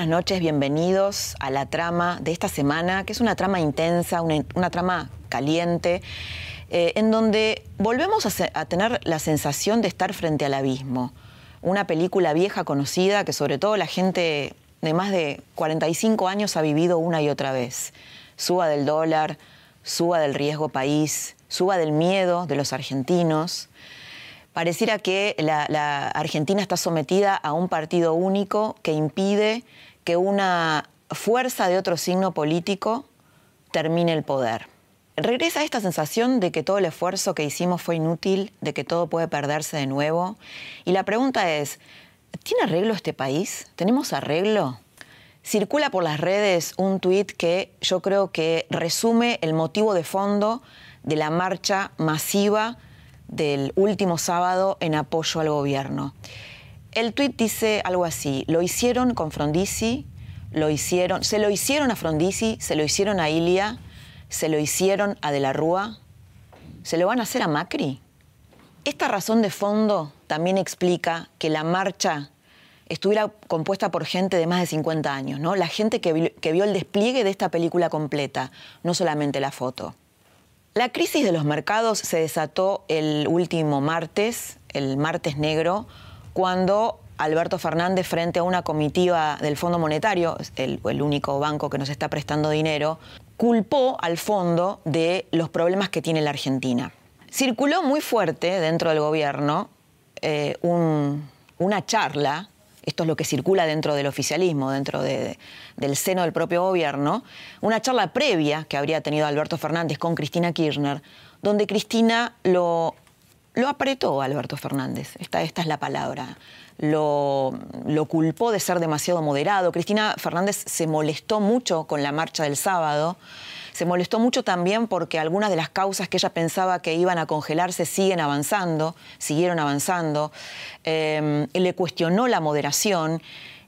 Buenas noches, bienvenidos a la trama de esta semana, que es una trama intensa, una, trama caliente, eh, en donde volvemos a, tener la sensación de estar frente al abismo. Una película vieja, conocida, que sobre todo la gente de más de 45 años ha vivido una y otra vez. Suba del dólar, suba del riesgo país, suba del miedo de los argentinos, pareciera que la, Argentina está sometida a un partido único que impide una fuerza de otro signo político termine el poder. Regresa esta sensación de que todo el esfuerzo que hicimos fue inútil, de que todo puede perderse de nuevo. Y la pregunta es, ¿tiene arreglo este país? ¿Tenemos arreglo? Circula por las redes un tuit que yo creo que resume el motivo de fondo de la marcha masiva del último sábado en apoyo al gobierno. El tuit dice algo así, lo hicieron con Frondizi, lo hicieron, se lo hicieron a Frondizi, se lo hicieron a Ilia, se lo hicieron a De la Rúa, se lo van a hacer a Macri. Esta razón de fondo también explica que la marcha estuviera compuesta por gente de más de 50 años, ¿no? La gente que, que vio el despliegue de esta película completa, no solamente la foto. La crisis de los mercados se desató el último martes, el martes negro, cuando Alberto Fernández, frente a una comitiva del Fondo Monetario, el, único banco que nos está prestando dinero, culpó al fondo de los problemas que tiene la Argentina. Circuló muy fuerte dentro del gobierno eh, una charla esto es lo que circula dentro del oficialismo, dentro del seno del propio gobierno, una charla previa que habría tenido Alberto Fernández con Cristina Kirchner, donde Cristina lo, lo apretó Alberto Fernández, esta, es la palabra, lo, lo culpó de ser demasiado moderado. Cristina Fernández se molestó mucho con la marcha del sábado. Se molestó mucho también porque algunas de las causas que ella pensaba que iban a congelarse siguen avanzando, siguieron avanzando. Eh, le cuestionó la moderación.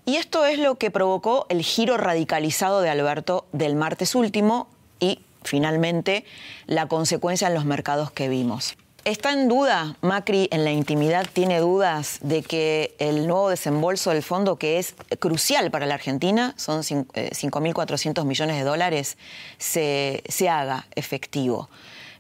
Y esto es lo que provocó el giro radicalizado de Alberto del martes último y finalmente la consecuencia en los mercados que vimos. ¿Está en duda, Macri en la intimidad tiene dudas de que el nuevo desembolso del fondo, que es crucial para la Argentina, son 5.400 eh, millones de dólares, se, haga efectivo?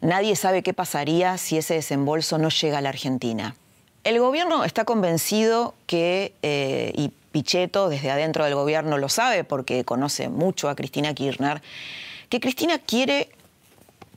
Nadie sabe qué pasaría si ese desembolso no llega a la Argentina. El gobierno está convencido que, eh, y Pichetto desde adentro del gobierno lo sabe porque conoce mucho a Cristina Kirchner, que Cristina quiere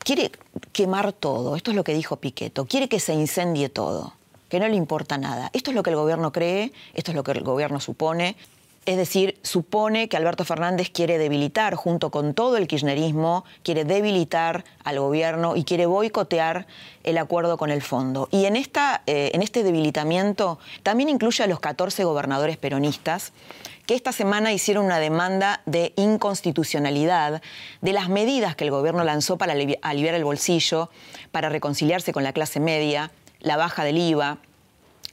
quiere quemar todo, esto es lo que dijo Piqueto, quiere que se incendie todo, que no le importa nada. Esto es lo que el gobierno cree, esto es lo que el gobierno supone. Es decir, supone que Alberto Fernández quiere debilitar, junto con todo el kirchnerismo, quiere debilitar al gobierno y quiere boicotear el acuerdo con el fondo. Y en, esta, eh, en este debilitamiento también incluye a los 14 gobernadores peronistas que esta semana hicieron una demanda de inconstitucionalidad de las medidas que el gobierno lanzó para aliviar el bolsillo, para reconciliarse con la clase media, la baja del IVA,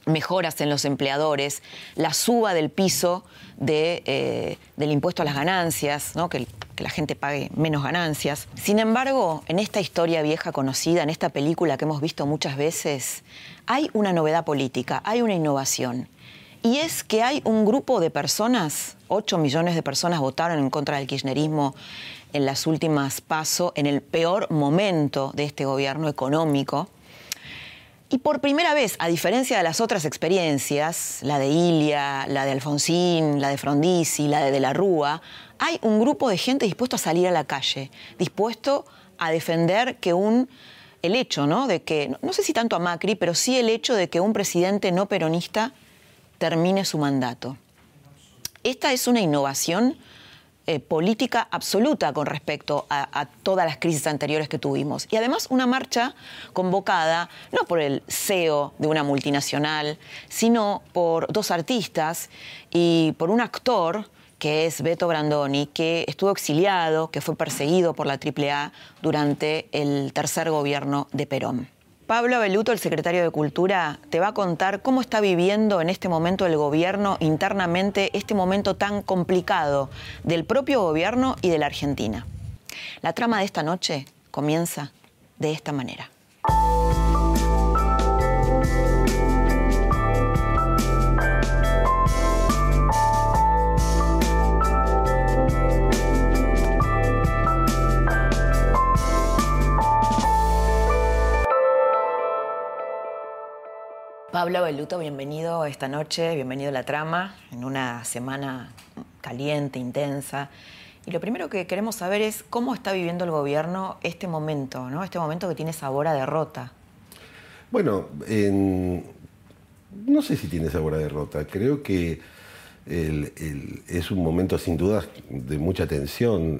mejoras en los empleadores, la suba del piso eh, del impuesto a las ganancias, que, que la gente pague menos ganancias. Sin embargo, en esta historia vieja conocida, en esta película que hemos visto muchas veces, hay una novedad política, hay una innovación y es que hay un grupo de personas, 8 millones de personas votaron en contra del kirchnerismo en las últimas pasos, en el peor momento de este gobierno económico. Y por primera vez, a diferencia de las otras experiencias, la de Ilia, la de Alfonsín, la de Frondizi, la de De la Rúa, hay un grupo de gente dispuesto a salir a la calle, dispuesto a defender que un el hecho, ¿no? De que, no sé si tanto a Macri, pero sí el hecho de que un presidente no peronista termine su mandato. Esta es una innovación eh, política absoluta con respecto a, todas las crisis anteriores que tuvimos. Y además una marcha convocada no por el CEO de una multinacional, sino por dos artistas y por un actor que es Beto Brandoni, que estuvo exiliado, que fue perseguido por la AAA durante el tercer gobierno de Perón. Pablo Beluto, el secretario de Cultura, te va a contar cómo está viviendo en este momento el gobierno internamente este momento tan complicado del propio gobierno y de la Argentina. La trama de esta noche comienza de esta manera. Pablo Beluto, bienvenido esta noche, bienvenido a la trama, en una semana caliente, intensa. Y lo primero que queremos saber es cómo está viviendo el gobierno este momento, ¿no? Este momento que tiene sabor a derrota. Bueno, no sé si tiene sabor a derrota. Creo que es un momento sin duda de mucha tensión,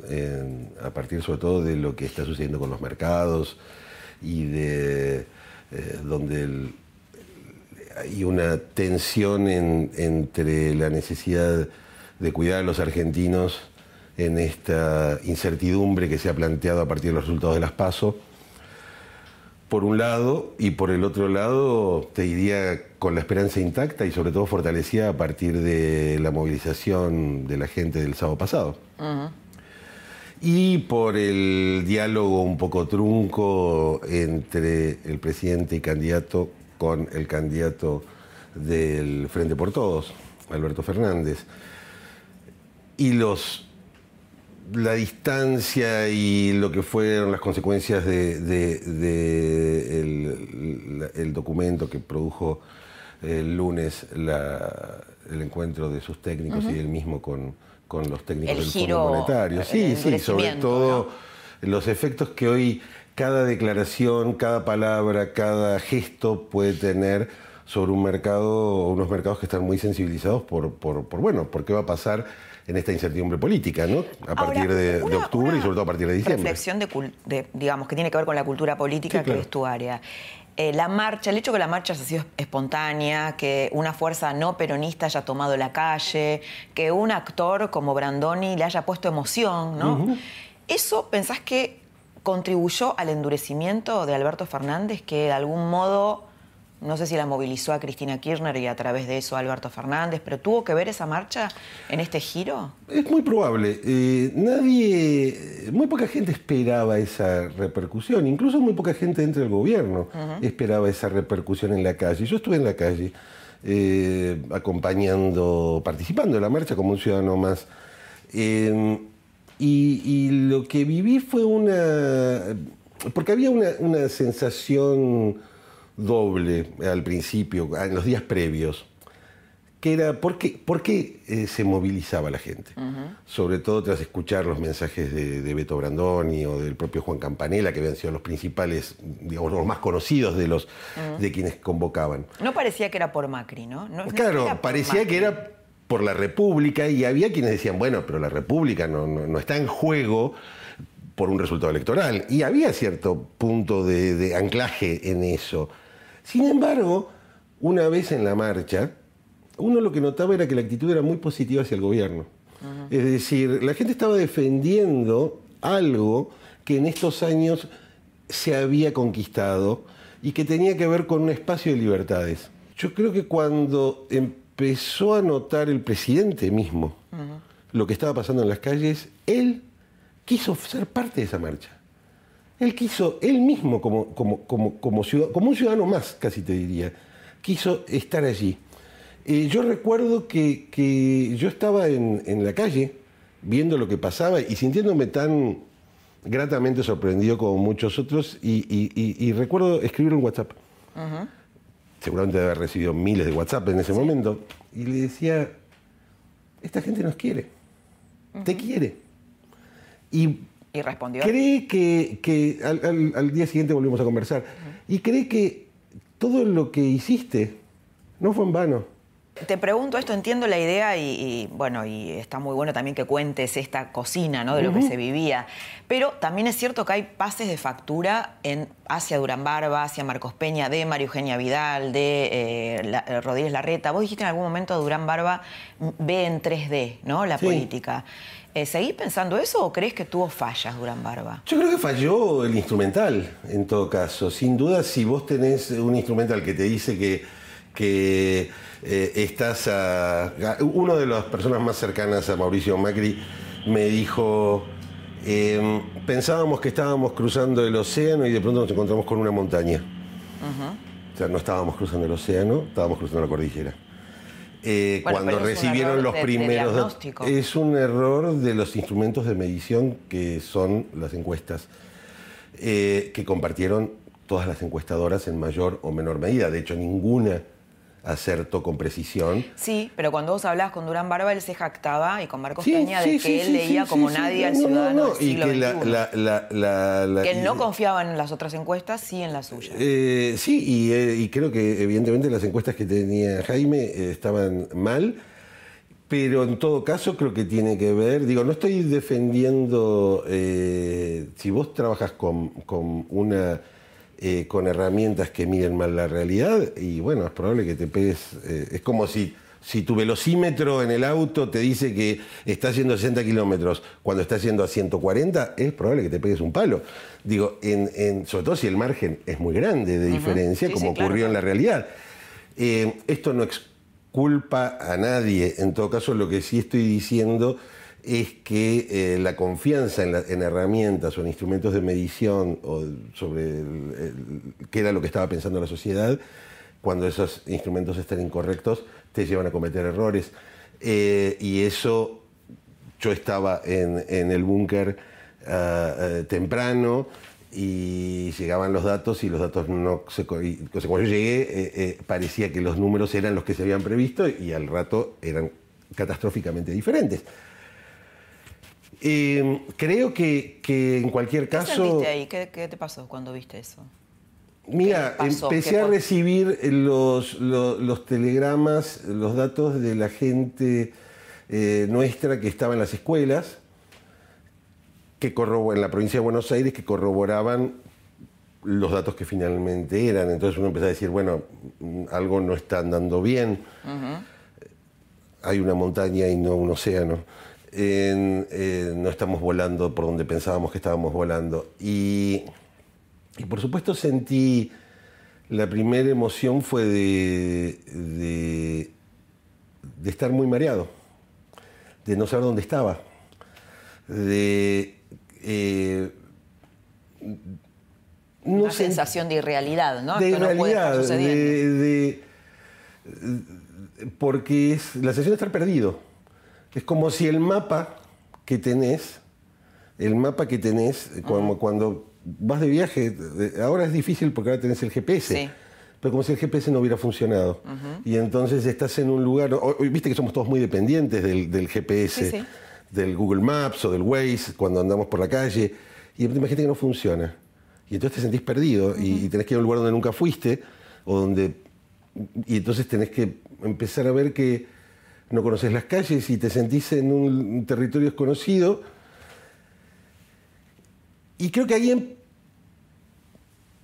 a partir sobre todo de lo que está sucediendo con los mercados y de eh, donde el, hay una tensión entre la necesidad de cuidar a los argentinos en esta incertidumbre que se ha planteado a partir de los resultados de las PASO, por un lado, y por el otro lado, te diría con la esperanza intacta y sobre todo fortalecida a partir de la movilización de la gente del sábado pasado. Y por el diálogo un poco trunco entre el presidente y candidato con el candidato del Frente por Todos, Alberto Fernández. Y los, la distancia y lo que fueron las consecuencias de, el, documento que produjo el lunes el encuentro de sus técnicos y él mismo con, los técnicos del Fondo Monetario. Sí, sí, sobre todo los efectos que hoy cada declaración, cada palabra, cada gesto puede tener sobre un mercado, unos mercados que están muy sensibilizados por, por, bueno, por qué va a pasar en esta incertidumbre política, ¿no? A partir de, octubre y sobre todo a partir de diciembre. Reflexión de, digamos, que tiene que ver con la cultura política, que es tu área. Eh, la marcha, el hecho que la marcha haya sido espontánea, que una fuerza no peronista haya tomado la calle, que un actor como Brandoni le haya puesto emoción, ¿no? ¿Eso pensás que contribuyó al endurecimiento de Alberto Fernández, que de algún modo, no sé si la movilizó a Cristina Kirchner y a través de eso a Alberto Fernández, pero tuvo que ver esa marcha en este giro? Es muy probable. Eh, nadie, muy poca gente esperaba esa repercusión, incluso muy poca gente dentro del gobierno esperaba esa repercusión en la calle. Yo estuve en la calle. Eh, acompañando, participando en la marcha como un ciudadano más. Eh, y, lo que viví fue una... porque había una, sensación doble al principio, en los días previos, que era por qué, por qué eh, se movilizaba la gente. Sobre todo tras escuchar los mensajes de, Beto Brandoni o del propio Juan Campanella, que habían sido los principales, digamos, los más conocidos de los de quienes convocaban. No parecía que era por Macri, ¿no? claro, parecía que era por la República y había quienes decían, bueno, pero la República no, está en juego por un resultado electoral. Y había cierto punto de, anclaje en eso. Sin embargo, una vez en la marcha, uno lo que notaba era que la actitud era muy positiva hacia el gobierno. Es decir, la gente estaba defendiendo algo que en estos años se había conquistado y que tenía que ver con un espacio de libertades. Yo creo que cuando empezó a notar el presidente mismo lo que estaba pasando en las calles, él quiso ser parte de esa marcha. Él quiso, él mismo como, como, como, como, un ciudadano más, casi te diría, quiso estar allí. Eh, yo recuerdo que, yo estaba en, la calle viendo lo que pasaba y sintiéndome tan gratamente sorprendido como muchos otros y, recuerdo escribir un WhatsApp seguramente debe haber recibido miles de WhatsApp en ese momento, y le decía, esta gente nos quiere, te quiere. Y, respondió. Cree que, al, día siguiente volvimos a conversar, y cree que todo lo que hiciste no fue en vano, Te pregunto esto, entiendo la idea y, bueno, y está muy bueno también que cuentes esta cocina, ¿no? De lo que se vivía. Pero también es cierto que hay pases de factura en hacia Durán Barba, hacia Marcos Peña, de María Eugenia Vidal, de eh, eh, Rodríguez Larreta. Vos dijiste en algún momento Durán Barba ve en 3D, ¿no? La política. Eh, ¿Seguís pensando eso o crees que tuvo fallas Durán Barba? Yo creo que falló el instrumental, en todo caso. Sin duda, si vos tenés un instrumental que te dice que, que eh, estás a... Uno de las personas más cercanas a Mauricio Macri me dijo, em, pensábamos que estábamos cruzando el océano y de pronto nos encontramos con una montaña. O sea, no estábamos cruzando el océano, estábamos cruzando la cordillera. Eh, cuando recibieron los primeros es un error de los instrumentos de medición que son las encuestas eh, que compartieron todas las encuestadoras en mayor o menor medida. De hecho, ninguna acertó con precisión. Sí, pero cuando vos hablabas con Durán Barba, él se jactaba y con Marcos Peña de que él leía como nadie al ciudadano del siglo y que, él no confiaba en las otras encuestas, sí en las suyas. Eh, sí, eh, y, creo que evidentemente las encuestas que tenía Jaime eh, estaban mal. Pero en todo caso creo que tiene que ver, digo, no estoy defendiendo, si vos trabajas con, con una eh, con herramientas que miden mal la realidad y bueno, es probable que te pegues, eh, es como si, si tu velocímetro en el auto te dice que está haciendo 60 kilómetros cuando está haciendo a 140, es probable que te pegues un palo. Digo, en, sobre todo si el margen es muy grande de diferencia, como ocurrió en la realidad. Eh, esto no es culpa a nadie, en todo caso lo que sí estoy diciendo es que eh, la confianza en, herramientas o en instrumentos de medición o sobre qué era lo que estaba pensando la sociedad, cuando esos instrumentos están incorrectos, te llevan a cometer errores. Eh, y eso, yo estaba en, el búnker ah, eh, temprano y llegaban los datos y los datos no se... cuando yo llegué parecía que los números eran los que se habían previsto y al rato eran catastróficamente diferentes. Eh, creo que, en cualquier caso... ¿Qué ahí? ¿Qué, te pasó cuando viste eso? Mira, empecé a recibir los, telegramas, los datos de la gente eh, nuestra que estaba en las escuelas, que en la provincia de Buenos Aires, que corroboraban los datos que finalmente eran. Entonces uno empezó a decir, bueno, algo no está andando bien. Hay una montaña y no un océano. Eh, no estamos volando por donde pensábamos que estábamos volando. Y, por supuesto sentí, la primera emoción fue de, de, estar muy mareado, de no saber dónde estaba, de... Eh, Una sensación de irrealidad, ¿no? De irrealidad, de, porque es la sensación de estar perdido es como si el mapa que tenés, el mapa que tenés, eh, cuando, vas de viaje, ahora es difícil porque ahora tenés el GPS. Pero como si el GPS no hubiera funcionado. Y entonces estás en un lugar. Viste que somos todos muy dependientes del, GPS, del Google Maps o del Waze, cuando andamos por la calle. Y imagínate que no funciona. Y entonces te sentís perdido y, tenés que ir a un lugar donde nunca fuiste, o donde. Y entonces tenés que empezar a ver que no conoces las calles y te sentís en un territorio desconocido. Y creo que ahí em,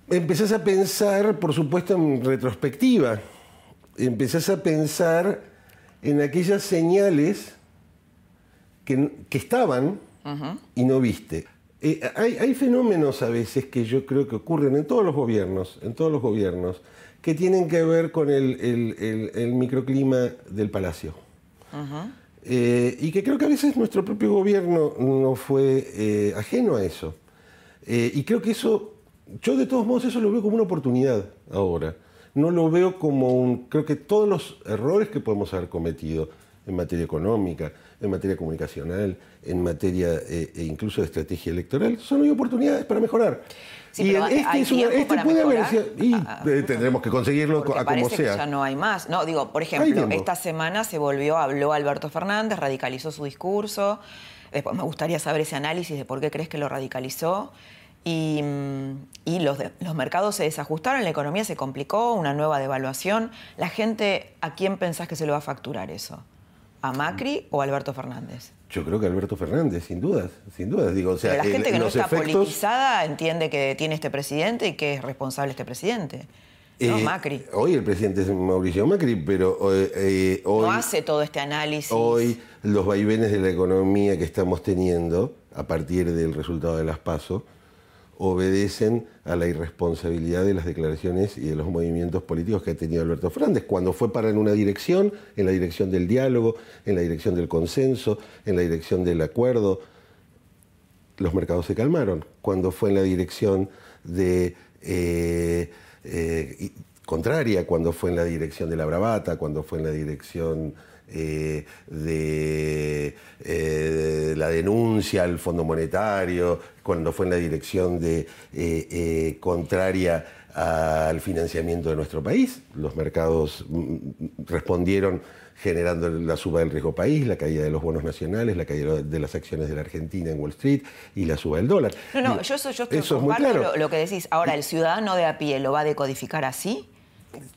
empezás a pensar, por supuesto, en retrospectiva. Empezás a pensar en aquellas señales que, estaban y no viste. Eh, hay, fenómenos a veces que yo creo que ocurren en todos los gobiernos, en todos los gobiernos, que tienen que ver con el microclima del palacio. Eh, y que creo que a veces nuestro propio gobierno no fue eh, ajeno a eso. Eh, y creo que eso, yo de todos modos eso lo veo como una oportunidad ahora. No lo veo como un, creo que todos los errores que podemos haber cometido en materia económica, en materia comunicacional, en materia e incluso de estrategia electoral, son hoy oportunidades para mejorar y este, es este puede haber y ah, ah, tendremos que conseguirlo a como sea. Que ya no hay más. No, digo, por ejemplo, esta semana se volvió, habló Alberto Fernández, radicalizó su discurso. Después me gustaría saber ese análisis de por qué crees que lo radicalizó. y, mm, los, los mercados se desajustaron, la economía se complicó, una nueva devaluación. La gente, ¿a quién pensás que se lo va a facturar eso? ¿A Macri o a Alberto Fernández? Yo creo que Alberto Fernández, sin dudas, sin dudas. Digo, o sea, Pero la gente que no está efectos- politizada entiende que tiene este presidente y que es responsable este presidente. No, Eh, Macri. Hoy el presidente es Mauricio Macri, pero eh, eh, hoy, no hace todo este análisis. hoy los vaivenes de la economía que estamos teniendo a partir del resultado de las PASO obedecen a la irresponsabilidad de las declaraciones y de los movimientos políticos que ha tenido Alberto Fernández. Cuando fue para en una dirección, en la dirección del diálogo, en la dirección del consenso, en la dirección del acuerdo, los mercados se calmaron. Cuando fue en la dirección de eh, eh, contraria, cuando fue en la dirección de la bravata, cuando fue en la dirección eh, de eh, la denuncia al Fondo Monetario, cuando fue en la dirección de eh, contraria al financiamiento de nuestro país, los mercados mm, respondieron generando la suba del riesgo país, la caída de los bonos nacionales, la caída de las acciones de la Argentina en Wall Street y la suba del dólar. No, no, yo eso yo estoy eso es muy claro. lo, lo que decís. Ahora, ¿el ciudadano de a pie lo va a decodificar así?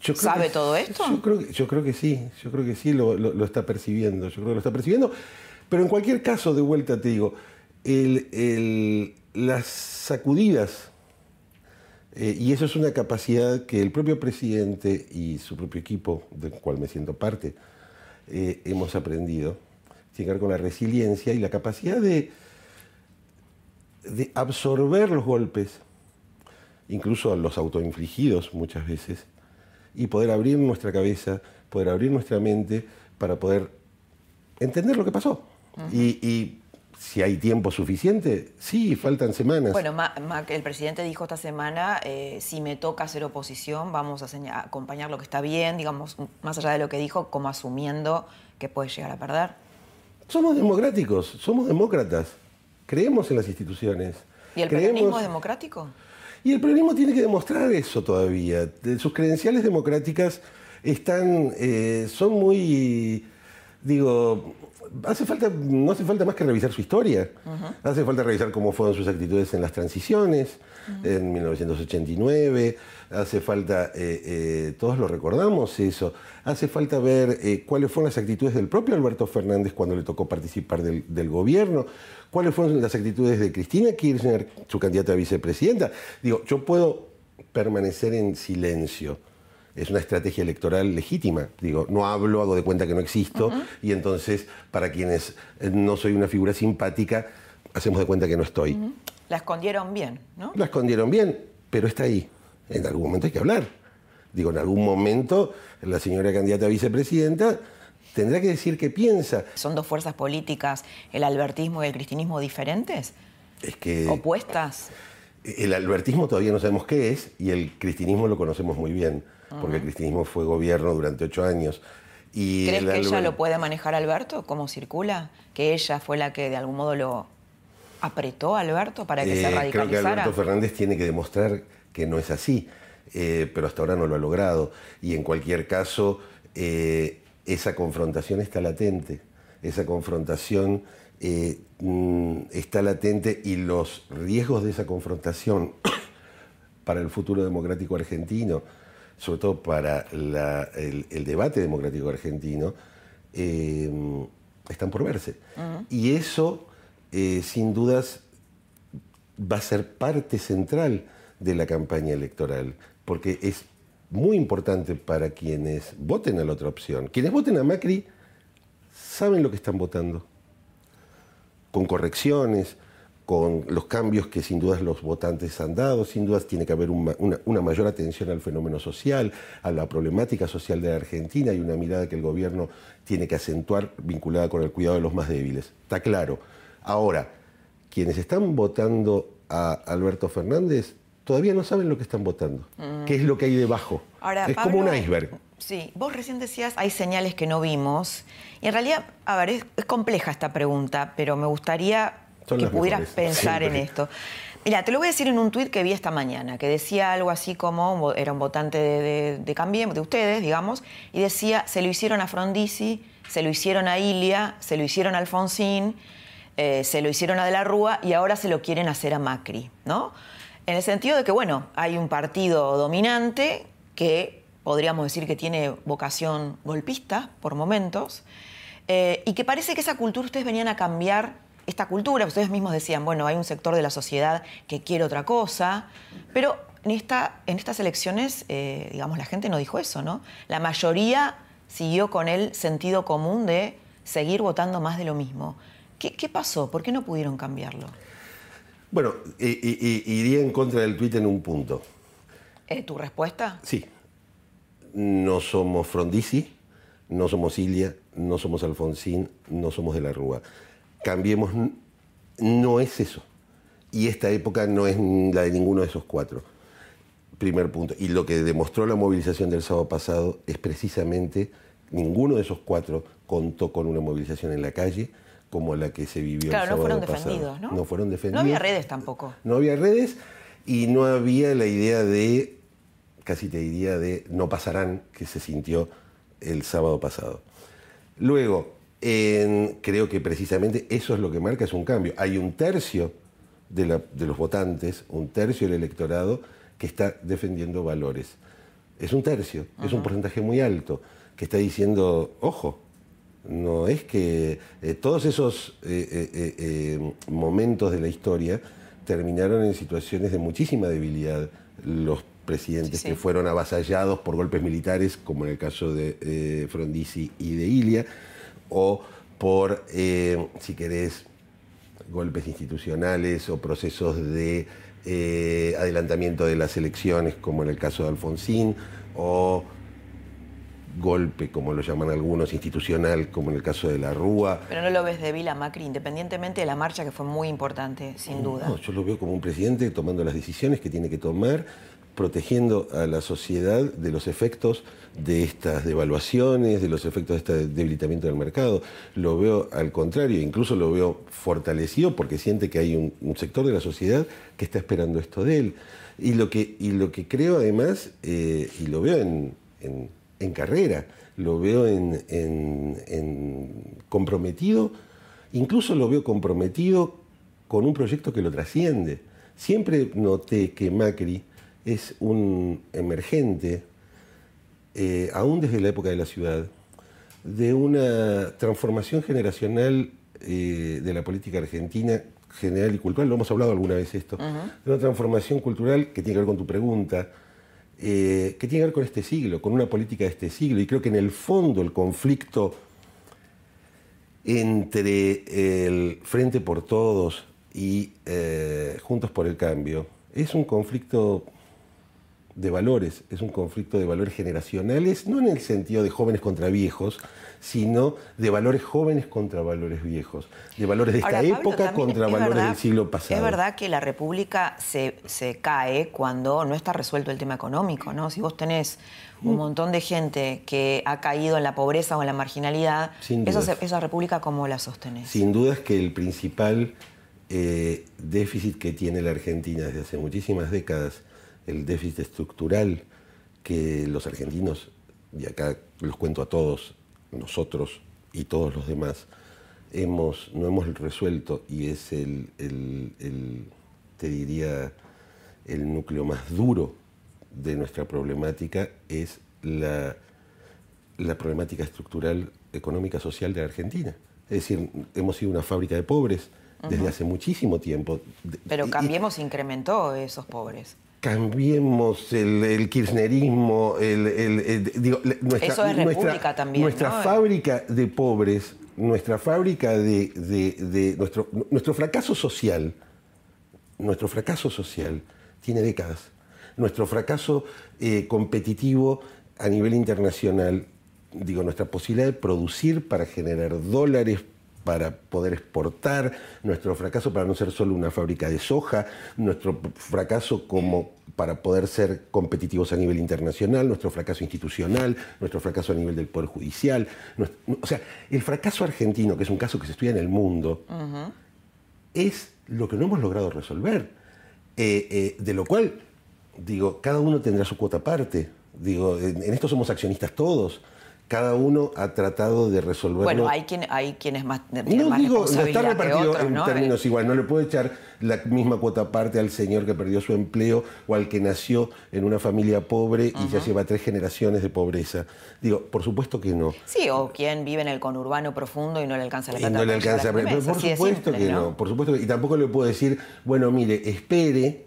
Yo ¿Sabe que- todo esto? Yo creo, que- yo creo que sí, yo creo que sí lo, lo- lo está percibiendo, yo creo que lo está percibiendo. Pero en cualquier caso, de vuelta te digo, el- el- las sacudidas, eh, y eso es una capacidad que el propio presidente y su propio equipo, del cual me siento parte, eh, hemos aprendido, tiene que ver con la resiliencia y la capacidad de, de absorber los golpes, incluso los autoinfligidos muchas veces, y poder abrir nuestra cabeza, poder abrir nuestra mente para poder entender lo que pasó. y, y si hay tiempo suficiente, sí, faltan semanas. Bueno, Ma- Ma- el presidente dijo esta semana, eh, si me toca hacer oposición, vamos a acompañar lo que está bien, digamos, más allá de lo que dijo, como asumiendo que puede llegar a perder. Somos democráticos, somos demócratas, creemos en las instituciones. ¿Y el creemos- peronismo es democrático? Y el peronismo tiene que demostrar eso todavía. Sus credenciales democráticas están, eh, son muy, digo, hace falta, no hace falta más que revisar su historia. Hace falta revisar cómo fueron sus actitudes en las transiciones, en 1989. Hace falta, eh, eh, todos lo recordamos eso. Hace falta ver eh, cuáles fueron las actitudes del propio Alberto Fernández cuando le tocó participar del, del gobierno. ¿Cuáles fueron las actitudes de Cristina Kirchner, su candidata a vicepresidenta? Digo, yo puedo permanecer en silencio. Es una estrategia electoral legítima. Digo, no hablo, hago de cuenta que no existo y entonces para quienes no soy una figura simpática, hacemos de cuenta que no estoy. La escondieron bien, ¿no? La escondieron bien, pero está ahí. En algún momento hay que hablar. Digo, en algún momento la señora candidata a vicepresidenta tendrá que decir qué piensa. ¿Son dos fuerzas políticas, el albertismo y el cristinismo, diferentes? Es que ¿Opuestas? el albertismo todavía no sabemos qué es y el cristinismo lo conocemos muy bien, porque el cristinismo fue gobierno durante ocho años. Y ¿Crees el que ella lo puede manejar Alberto? ¿Cómo circula? ¿Que ella fue la que de algún modo lo apretó a Alberto para que Eh, se creo que radicalizara? Alberto Fernández tiene que demostrar que no es así, eh, pero hasta ahora no lo ha logrado. Y en cualquier caso, eh, esa confrontación está latente. Esa confrontación eh, mm, está latente y los riesgos de esa confrontación para el futuro democrático argentino, sobre todo para la- el, el debate democrático argentino, eh, están por verse. Y eso, eh, sin dudas, va a ser parte central de la campaña electoral, porque es muy importante para quienes voten a la otra opción. Quienes voten a Macri saben lo que están votando, con correcciones, con los cambios que sin dudas los votantes han dado, sin dudas tiene que haber una, una mayor atención al fenómeno social, a la problemática social de la Argentina y una mirada que el gobierno tiene que acentuar vinculada con el cuidado de los más débiles. Está claro. Ahora, quienes están votando a Alberto Fernández todavía no saben lo que están votando, qué es lo que hay debajo. Mm. Ahora, es como un iceberg. Sí, vos recién decías, hay señales que no vimos. Y en realidad, a ver, es, es compleja esta pregunta, pero me gustaría Son que pudieras mejores, pensar en esto. Mira, te lo voy a decir en un tuit que vi esta mañana, que decía algo así como, era un votante de, de, de Cambiemos, de ustedes, digamos, y decía, se lo hicieron a Frondizi, se lo hicieron a Ilia, se lo hicieron a Alfonsín, eh, se lo hicieron a De la Rúa y ahora se lo quieren hacer a Macri, ¿no? En el sentido de que, bueno, hay un partido dominante que podríamos decir que tiene vocación golpista por momentos, eh, y que parece que esa cultura ustedes venían a cambiar esta cultura. Ustedes mismos decían, bueno, hay un sector de la sociedad que quiere otra cosa, pero en, esta, en estas elecciones, eh, digamos, la gente no dijo eso, ¿no? La mayoría siguió con el sentido común de seguir votando más de lo mismo. ¿Qué, pasó? ¿Por qué no pudieron cambiarlo? Bueno, iría en contra del tuit en un punto. ¿Eh, ¿Tu respuesta? Sí. No somos Frondizi, no somos Ilia, no somos Alfonsín, no somos de la Rúa. Cambiemos, no es eso. Y esta época no es la de ninguno de esos cuatro. Primer punto. Y lo que demostró la movilización del sábado pasado es precisamente ninguno de esos cuatro contó con una movilización en la calle como la que se vivió claro, el sábado no fueron pasado. defendidos, ¿no? No fueron defendidos. No había redes tampoco. No había redes y no había la idea de, casi te diría, de no pasarán que se sintió el sábado pasado. Luego, creo que precisamente eso es lo que marca, es un cambio. Hay un tercio de, los votantes, un tercio del electorado que está defendiendo valores. Es un tercio, es un porcentaje muy alto, que está diciendo, ojo, no es que eh, todos esos eh, eh, momentos de la historia terminaron en situaciones de muchísima debilidad. Los presidentes que fueron avasallados por golpes militares, como en el caso de Frondizi y de Ilia, o por, si querés, golpes institucionales o procesos de adelantamiento de las elecciones, como en el caso de Alfonsín, o golpe, como lo llaman algunos, institucional, como en el caso de la Rúa. Pero no lo ves débil a Macri, independientemente de la marcha que fue muy importante, sin duda. No, yo lo veo como un presidente tomando las decisiones que tiene que tomar, protegiendo a la sociedad de los efectos de estas devaluaciones, de los efectos de este debilitamiento del mercado. Lo veo al contrario, incluso lo veo fortalecido porque siente que hay un, sector de la sociedad que está esperando esto de él. Y lo que, y lo que creo además, eh, y lo veo en en carrera, lo veo en, comprometido, incluso lo veo comprometido con un proyecto que lo trasciende. Siempre noté que Macri es un emergente, eh, aún desde la época de la ciudad, de una transformación generacional eh, de la política argentina general y cultural, lo hemos hablado alguna vez esto, de una transformación cultural que tiene que ver con tu pregunta, eh, que tiene que ver con este siglo, con una política de este siglo. Y creo que en el fondo el conflicto entre el Frente por Todos y eh, Juntos por el Cambio es un conflicto de valores, es un conflicto de valores generacionales, no en el sentido de jóvenes contra viejos, sino de valores jóvenes contra valores viejos, de valores de esta época contra valores del siglo pasado. Es verdad que la República se, cae cuando no está resuelto el tema económico, ¿no? Si vos tenés un mm. montón de gente que ha caído en la pobreza o en la marginalidad, esa, República, ¿cómo la sostenés? Sin duda es que el principal eh, déficit que tiene la Argentina desde hace muchísimas décadas, el déficit estructural que los argentinos, y acá los cuento a todos, nosotros y todos los demás hemos, no hemos resuelto y es el, te diría, el núcleo más duro de nuestra problemática es la, la problemática estructural económica social de Argentina. Es decir, hemos sido una fábrica de pobres desde hace muchísimo tiempo. Pero Cambiemos incrementó esos pobres cambiemos el, kirchnerismo, el, nuestra, Eso es nuestra, también, nuestra fábrica de pobres, nuestra fábrica de, nuestro, nuestro fracaso social, nuestro fracaso social tiene décadas. Nuestro fracaso eh, competitivo a nivel internacional, digo, nuestra posibilidad de producir para generar dólares para poder exportar, nuestro fracaso para no ser solo una fábrica de soja, nuestro fracaso como para poder ser competitivos a nivel internacional, nuestro fracaso institucional, nuestro fracaso a nivel del Poder Judicial. o sea, el fracaso argentino, que es un caso que se estudia en el mundo, es lo que no hemos logrado resolver. Eh, eh, de lo cual, digo, cada uno tendrá su cuota aparte. Digo, en esto somos accionistas todos cada uno ha tratado de resolverlo. Bueno, hay, quien, hay quienes más, no más digo, está responsabilidad que repartido otros, en ¿no? términos igual. No le puedo echar la misma cuota aparte al señor que perdió su empleo o al que nació en una familia pobre y ya lleva tres generaciones de pobreza. Digo, por supuesto que no. Sí, o quien vive en el conurbano profundo y no le alcanza la Y plata. no le alcanza. a Pero, por supuesto simple, que no. Por supuesto que- y tampoco le puedo decir, bueno, mire, espere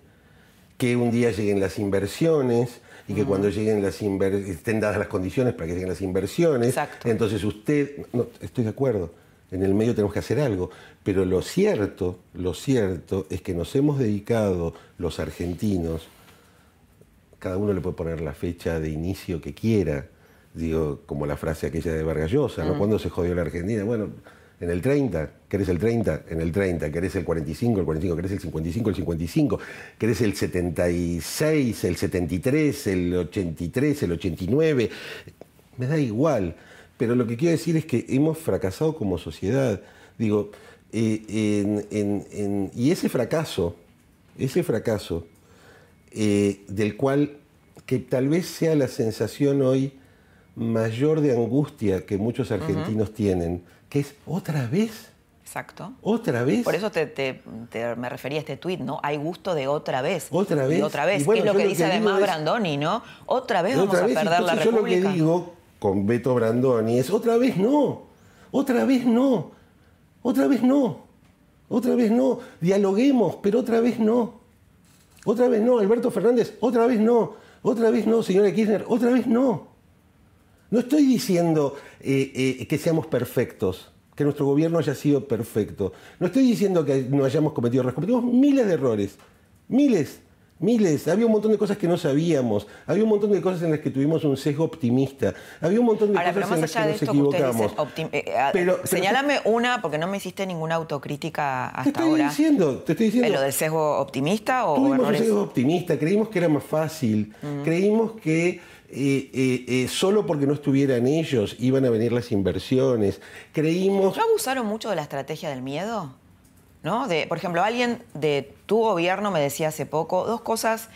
que un día lleguen las inversiones y que cuando lleguen las inver- estén dadas las condiciones para que lleguen las inversiones, Exacto. entonces usted, no, estoy de acuerdo, en el medio tenemos que hacer algo, pero lo cierto, lo cierto es que nos hemos dedicado los argentinos, cada uno le puede poner la fecha de inicio que quiera, digo, como la frase aquella de Vargas Llosa, ¿no? ¿Cuándo se jodió la Argentina? Bueno, en el 30, ¿querés el 30? En el 30, ¿querés el 45? El 45, ¿querés el 55? El 55, ¿querés el 76? El 73? El 83? El 89? Me da igual, pero lo que quiero decir es que hemos fracasado como sociedad. Digo, eh, y ese fracaso, ese fracaso, eh, del cual que tal vez sea la sensación hoy mayor de angustia que muchos argentinos tienen, que es otra vez, Exacto. otra vez. Por eso te, te- te- me refería a este tuit, ¿no? Hay gusto de otra vez. Otra Y vez. otra vez. Y bueno, es lo que lo dice que además es- Brandoni, ¿no? Otra vez vamos a perder la entonces yo lo que República. digo con Beto Brandoni es otra vez no, otra vez no, otra vez no, otra vez no, dialoguemos, pero otra vez no, otra vez no, Alberto Fernández, otra vez no, otra vez no, señora Kirchner, otra vez no. No estoy diciendo eh, eh, que seamos perfectos, que nuestro gobierno haya sido perfecto. No estoy diciendo que no hayamos cometido errores. Cometimos miles de errores. Miles. Miles. Había un montón de cosas que no sabíamos. Había un montón de cosas en las que tuvimos un sesgo optimista. Había un montón de Ahora, cosas en las que nos equivocamos. eh, pero- señálame una, porque no me hiciste ninguna autocrítica Te hasta estoy ahora. diciendo, te estoy diciendo. ¿Eh, ¿Lo del sesgo optimista o Tuvimos un errores? sesgo optimista, creímos que era más fácil, creímos que eh, eh, eh, solo porque no estuvieran ellos iban a venir las inversiones, creímos ¿No abusaron mucho de la estrategia del miedo? ¿No? De, por ejemplo, alguien de tu gobierno me decía hace poco dos cosas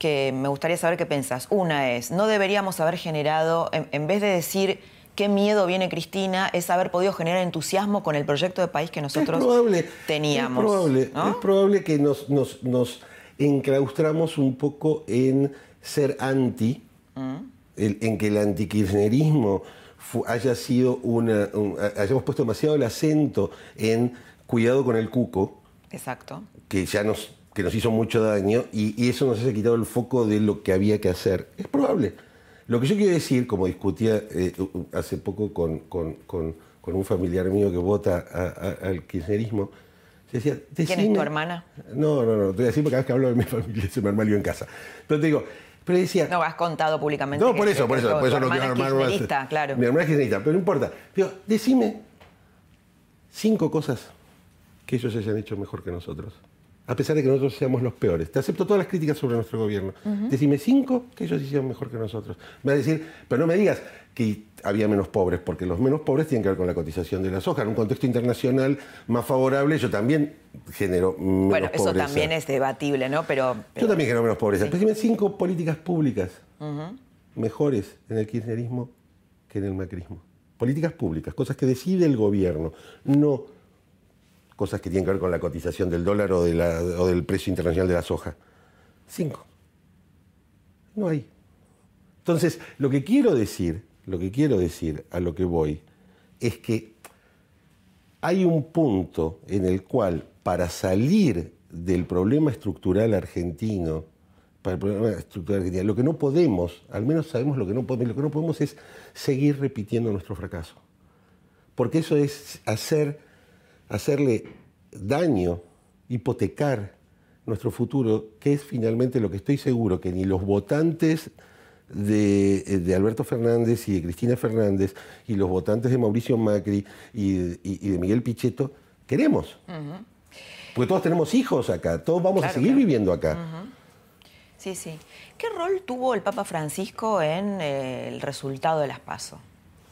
que me gustaría saber qué pensás. Una es, no deberíamos haber generado, en, en vez de decir qué miedo viene Cristina, es haber podido generar entusiasmo con el proyecto de país que nosotros es probable, teníamos. Es probable, ¿no? es probable que nos, nos, nos enclaustramos un poco en ser anti, Mm. el- en que el antikirchnerismo haya sido una. un- hayamos puesto demasiado el acento en cuidado con el cuco, Exacto. que ya nos, que nos hizo mucho daño, y, y eso nos haya quitado el foco de lo que había que hacer. Es probable. Lo que yo quiero decir, como discutía eh, hace poco con, con- con- con un familiar mío que vota a- a- al kirchnerismo, decía, ¿Quién es tu hermana? No, no, no, te voy a decir porque cada vez que hablo de mi familia se me arma en casa. Pero te digo, pero decía, No, has contado públicamente. no, que- por eso, que- por eso, que por eso no hermana quiero es armar más. kirchnerista, claro. Mi hermana es kirchnerista, pero no importa. Digo, decime cinco cosas que ellos hayan hecho mejor que nosotros. A pesar de que nosotros seamos los peores. Te acepto todas las críticas sobre nuestro gobierno. Decime cinco que ellos hicieron mejor que nosotros. Me va a decir, pero no me digas que había menos pobres, porque los menos pobres tienen que ver con la cotización de la soja. En un contexto internacional más favorable, yo también genero menos Bueno, eso pobreza. también es debatible, ¿no? Pero, pero- Yo también genero menos pobreza. Pero dime cinco políticas públicas mejores en el kirchnerismo que en el macrismo. Políticas públicas, cosas que decide el gobierno, no cosas que tienen que ver con la cotización del dólar o, de la- o del precio internacional de la soja. Cinco. No hay. Entonces, lo que quiero decir, lo que quiero decir a lo que voy, es que hay un punto en el cual para salir del problema estructural argentino, para el problema estructural argentino, lo que no podemos, al menos sabemos lo que no podemos, lo que no podemos es seguir repitiendo nuestro fracaso. Porque eso es hacer, hacerle daño, hipotecar nuestro futuro, que es finalmente lo que estoy seguro que ni los votantes de, de Alberto Fernández y de Cristina Fernández y los votantes de Mauricio Macri y de, y- y de Miguel Pichetto queremos. Porque todos tenemos hijos acá, todos vamos a seguir claro. viviendo acá. Sí, sí. ¿Qué rol tuvo el Papa Francisco en eh, el resultado de las PASO?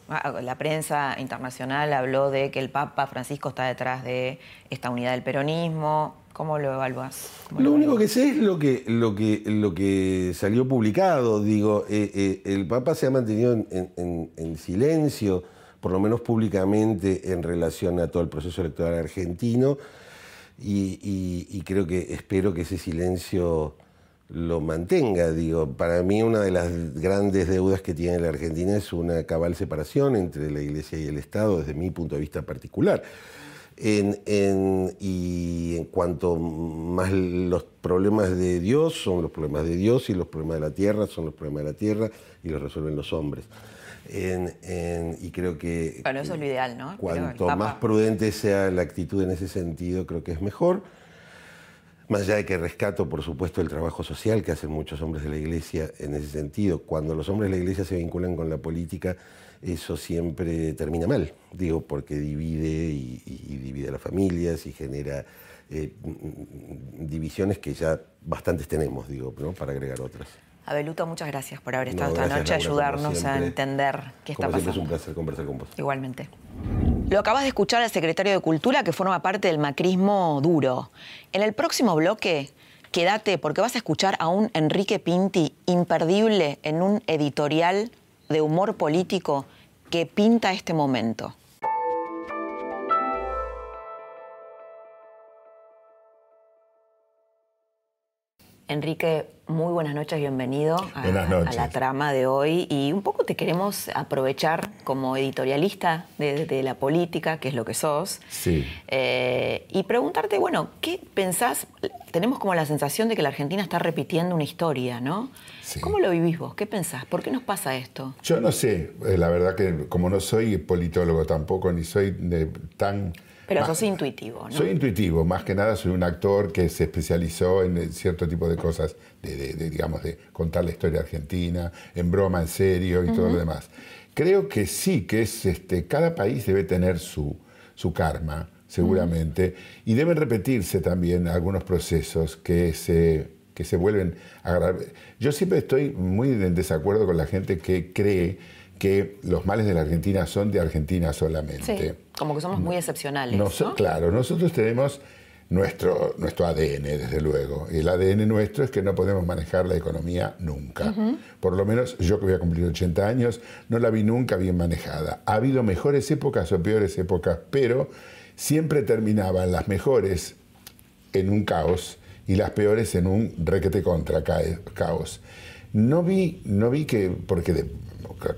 Ah, la prensa internacional habló de que el Papa Francisco está detrás de esta unidad del peronismo. ¿Cómo lo evalúas? Lo, único que sé es lo que, lo que, lo que salió publicado. Digo, eh, eh, el Papa se ha mantenido en, silencio, por lo menos públicamente, en relación a todo el proceso electoral argentino. y creo que espero que ese silencio lo mantenga. Digo, para mí una de las grandes deudas que tiene la Argentina es una cabal separación entre la Iglesia y el Estado, desde mi punto de vista particular. En, y en cuanto más los problemas de Dios son los problemas de Dios y los problemas de la tierra son los problemas de la tierra y los resuelven los hombres. y creo que... Bueno, eso es lo ideal, ¿no? Cuanto más prudente sea la actitud en ese sentido, creo que es mejor. Más allá de que rescato, por supuesto, el trabajo social que hacen muchos hombres de la Iglesia en ese sentido. Cuando los hombres de la Iglesia se vinculan con la política, eso siempre termina mal, digo, porque divide y, divide a las familias y genera eh, divisiones que ya bastantes tenemos, digo, ¿no? para agregar otras. Abeluto, muchas gracias por haber estado esta noche, ayudarnos a entender qué está pasando. es un placer conversar con vos. Igualmente. Lo acabas de escuchar al secretario de Cultura que forma parte del macrismo duro. En el próximo bloque, quédate porque vas a escuchar a un Enrique Pinti imperdible en un editorial de humor político que pinta este momento. Enrique, muy buenas noches, bienvenido a, la trama de hoy. Y un poco te queremos aprovechar como editorialista de, la política, que es lo que sos. Sí. Eh, y preguntarte, bueno, ¿qué pensás? Tenemos como la sensación de que la Argentina está repitiendo una historia, ¿no? Sí. ¿Cómo lo vivís vos? ¿Qué pensás? ¿Por qué nos pasa esto? Yo no sé, eh, la verdad que como no soy politólogo tampoco, ni soy de, tan pero sos intuitivo, ¿no? Soy intuitivo, más que nada soy un actor que se especializó en cierto tipo de cosas, de, digamos, de contar la historia argentina, en broma, en serio y todo lo demás. Creo que sí, que es, este, cada país debe tener su, su karma, seguramente, y deben repetirse también algunos procesos que se, que se vuelven a Yo siempre estoy muy en desacuerdo con la gente que cree que los males de la Argentina son de Argentina solamente. Sí, como que somos muy excepcionales. ¿no? Claro, nosotros tenemos nuestro, nuestro ADN, desde luego. Y el ADN nuestro es que no podemos manejar la economía nunca. Por lo menos yo que voy a cumplir 80 años, no la vi nunca bien manejada. Ha habido mejores épocas o peores épocas, pero siempre terminaban las mejores en un caos y las peores en un requete contra caos. No vi, no vi que, porque de,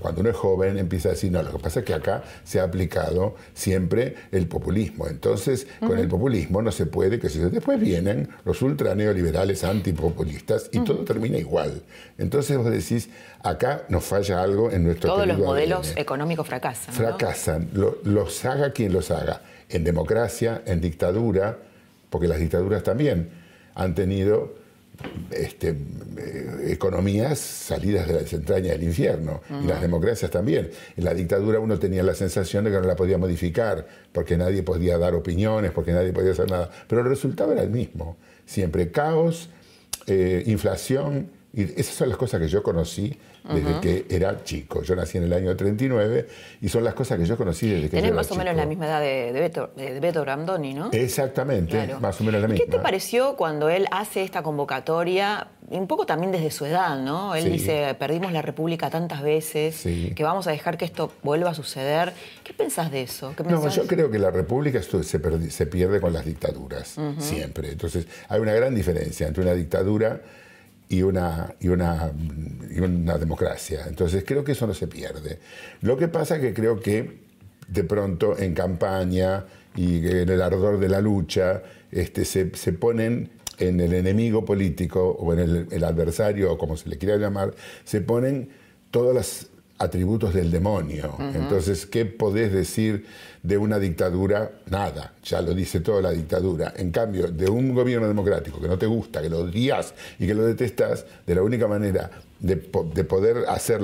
cuando uno es joven empieza a decir, no, lo que pasa es que acá se ha aplicado siempre el populismo. Entonces, con el populismo no se puede, que se... después vienen los ultra neoliberales antipopulistas y todo termina igual. Entonces vos decís, acá nos falla algo en nuestro Todos los modelos económicos fracasan. Fracasan, los haga quien los haga. En democracia, en dictadura, porque las dictaduras también han tenido este, eh, economías salidas de la entraña del infierno, y las democracias también. En la dictadura uno tenía la sensación de que no la podía modificar, porque nadie podía dar opiniones, porque nadie podía hacer nada, pero el resultado era el mismo, siempre caos, eh, inflación, y esas son las cosas que yo conocí desde que era chico. Yo nací en el año 39 y son las cosas que yo conocí desde que Tenés era más o menos la misma edad de, Beto, de Beto Brandoni, ¿no? Exactamente, más o menos la misma. ¿Qué te pareció cuando él hace esta convocatoria? Un poco también desde su edad, ¿no? Él dice, perdimos la República tantas veces, que vamos a dejar que esto vuelva a suceder. ¿Qué pensás de eso? no, yo creo que la República se, se pierde con las dictaduras, siempre. Entonces, hay una gran diferencia entre una dictadura y una, y una, y una democracia. Entonces creo que eso no se pierde. Lo que pasa es que creo que de pronto en campaña y en el ardor de la lucha este, se, se ponen en el enemigo político o en el, el, adversario o como se le quiera llamar, se ponen todas las atributos del demonio. Entonces, ¿qué podés decir de una dictadura? Nada, ya lo dice toda la dictadura. En cambio, de un gobierno democrático que no te gusta, que lo odias y que lo detestas, de la única manera de, poder hacer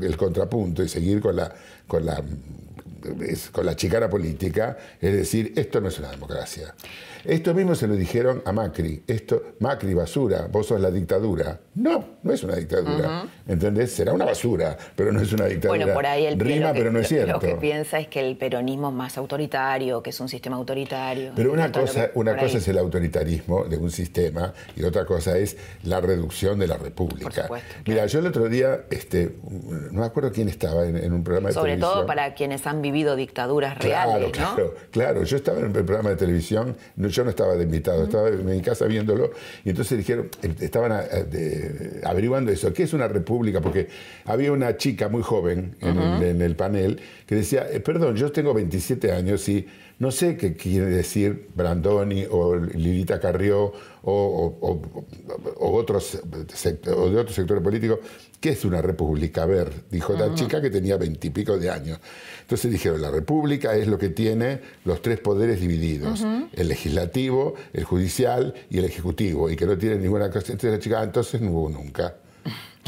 el contrapunto y seguir la, con la con la chicana política, es decir, esto no es una democracia. Esto mismo se lo dijeron a Macri. Esto, Macri, basura, vos sos la dictadura. No, no es una dictadura. ¿Entendés? Será una basura, pero no es una dictadura. Bueno, por ahí el Rima, pero no es cierto. Lo que piensa es que el peronismo es más autoritario, que es un sistema autoritario. Pero una cosa, una cosa es el autoritarismo de un sistema y otra cosa es la reducción de la república. Por supuesto, Mira, yo el otro día, este, no me acuerdo quién estaba en, un programa de Sobre televisión. todo para quienes han vivido dictaduras reales, Claro, ¿no? claro, claro. Yo estaba en el programa de televisión, yo no estaba de invitado, estaba en mi casa viéndolo, y entonces dijeron, eh, estaban a- de- averiguando eso, ¿qué es una república? Porque había una chica muy joven en, el, en el panel que decía, eh, perdón, yo tengo 27 años y no sé qué quiere decir Brandoni o Lilita Carrió o, o- o- o otros de otros sectores políticos. ¿Qué es una república? A ver, dijo la chica que tenía veintipico de años. Entonces dijeron, la república es lo que tiene los tres poderes divididos, el legislativo, el judicial y el ejecutivo, y que no tiene ninguna cosa. Entonces la chica, "Ah, entonces no hubo nunca.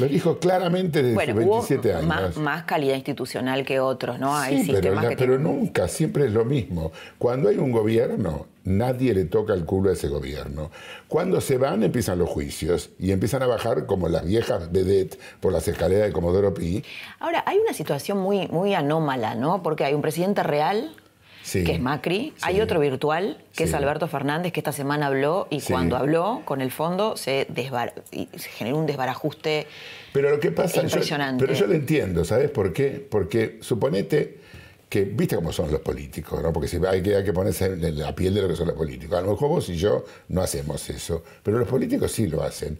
Lo dijo claramente desde Bueno, sus hubo 27 años. más, más calidad institucional que otros, ¿no? Hay Sí, pero, sistemas la- que pero tienen- nunca, siempre es lo mismo. Cuando hay un gobierno, nadie le toca el culo a ese gobierno. Cuando se van, empiezan los juicios y empiezan a bajar como las viejas vedettes por las escaleras de Comodoro Pi. Ahora, hay una situación muy, muy anómala, ¿no? Porque hay un presidente real, Sí. que es Macri, Sí. hay otro virtual, que es. Alberto Fernández, que esta semana habló y cuando habló con el fondo se, desbar- se generó un desbarajuste. Pero lo que pasa, yo- Impresionante. pero yo lo entiendo, ¿sabes por qué? Porque suponete que, viste cómo son los políticos, ¿no? Porque si hay, que, hay que ponerse en la piel de lo que son los políticos. A lo mejor vos y yo no hacemos eso, pero los políticos sí lo hacen.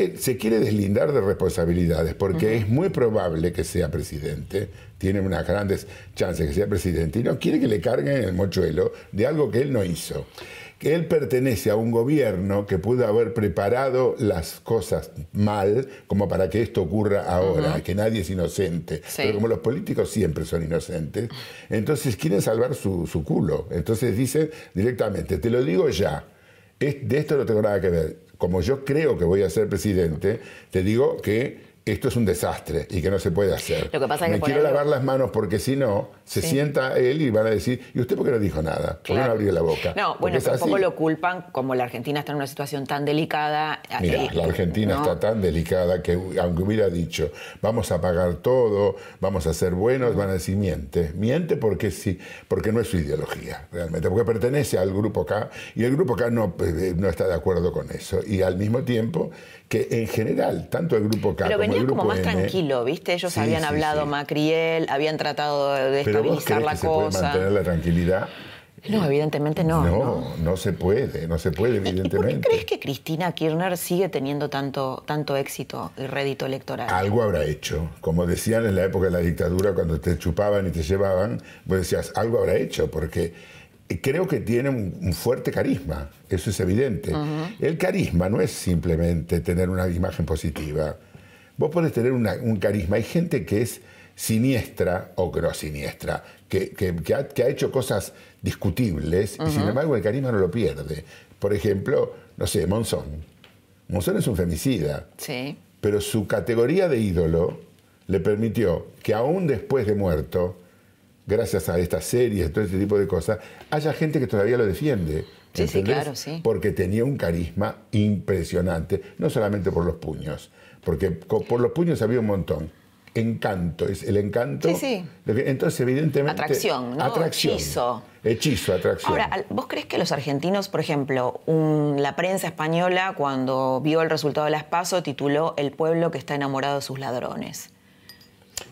Él se quiere deslindar de responsabilidades porque es muy probable que sea presidente, tiene unas grandes chances que sea presidente y no quiere que le carguen el mochuelo de algo que él no hizo. Que él pertenece a un gobierno que pudo haber preparado las cosas mal como para que esto ocurra ahora, que nadie es inocente. Sí. Pero como los políticos siempre son inocentes, entonces quieren salvar su, su culo. Entonces dicen directamente, te lo digo ya, es- de esto no tengo nada que ver. Como yo creo que voy a ser presidente, te digo que esto es un desastre y que no se puede hacer. Lo que pasa es que Me quiero lavar las manos porque si no, se Sí. sienta él y van a decir, ¿y usted por qué no dijo nada? ¿Por qué no abrió la boca? No, bueno, tampoco lo culpan, como la Argentina está en una situación tan delicada. Mira, eh, la Argentina ¿no? está tan delicada que aunque hubiera dicho vamos a pagar todo, vamos a ser buenos, van a decir miente. Miente porque sí, porque no es su ideología realmente, porque pertenece al grupo K y el grupo K no, eh, no está de acuerdo con eso. Y al mismo tiempo que en general, tanto el grupo K Pero como el venía grupo como más tranquilo, ¿viste? Ellos Sí, habían sí, hablado sí. Macri y él, habían tratado de estabilizar la que se puede cosa. mantener la tranquilidad. No, evidentemente no. ¿no? no, no se puede, no se puede, ¿Y por qué evidentemente. crees que Cristina Kirchner sigue teniendo tanto, tanto éxito y rédito electoral? Algo habrá hecho. Como decían en la época de la dictadura, cuando te chupaban y te llevaban, vos decías, algo habrá hecho, porque creo que tiene un, fuerte carisma, eso es evidente. El carisma no es simplemente tener una imagen positiva. Vos podés tener una- un carisma. Hay gente que es siniestra o que no siniestra, que, que- que ha, que ha hecho cosas discutibles y sin embargo el carisma no lo pierde. Por ejemplo, no sé, Monzón. Monzón es un femicida. Sí. Pero su categoría de ídolo le permitió que aún después de muerto, gracias a estas series, todo este tipo de cosas, haya gente que todavía lo defiende. Sí, sí, claro, sí. Porque tenía un carisma impresionante, no solamente por los puños, porque por los puños había un montón. Encanto, es el encanto. Sí, sí. Entonces, evidentemente. Atracción, ¿no? Atracción. Hechizo. Hechizo, atracción. Ahora, ¿vos crees que los argentinos, por ejemplo, un- la prensa española, cuando vio el resultado de las PASO, tituló El pueblo que está enamorado de sus ladrones?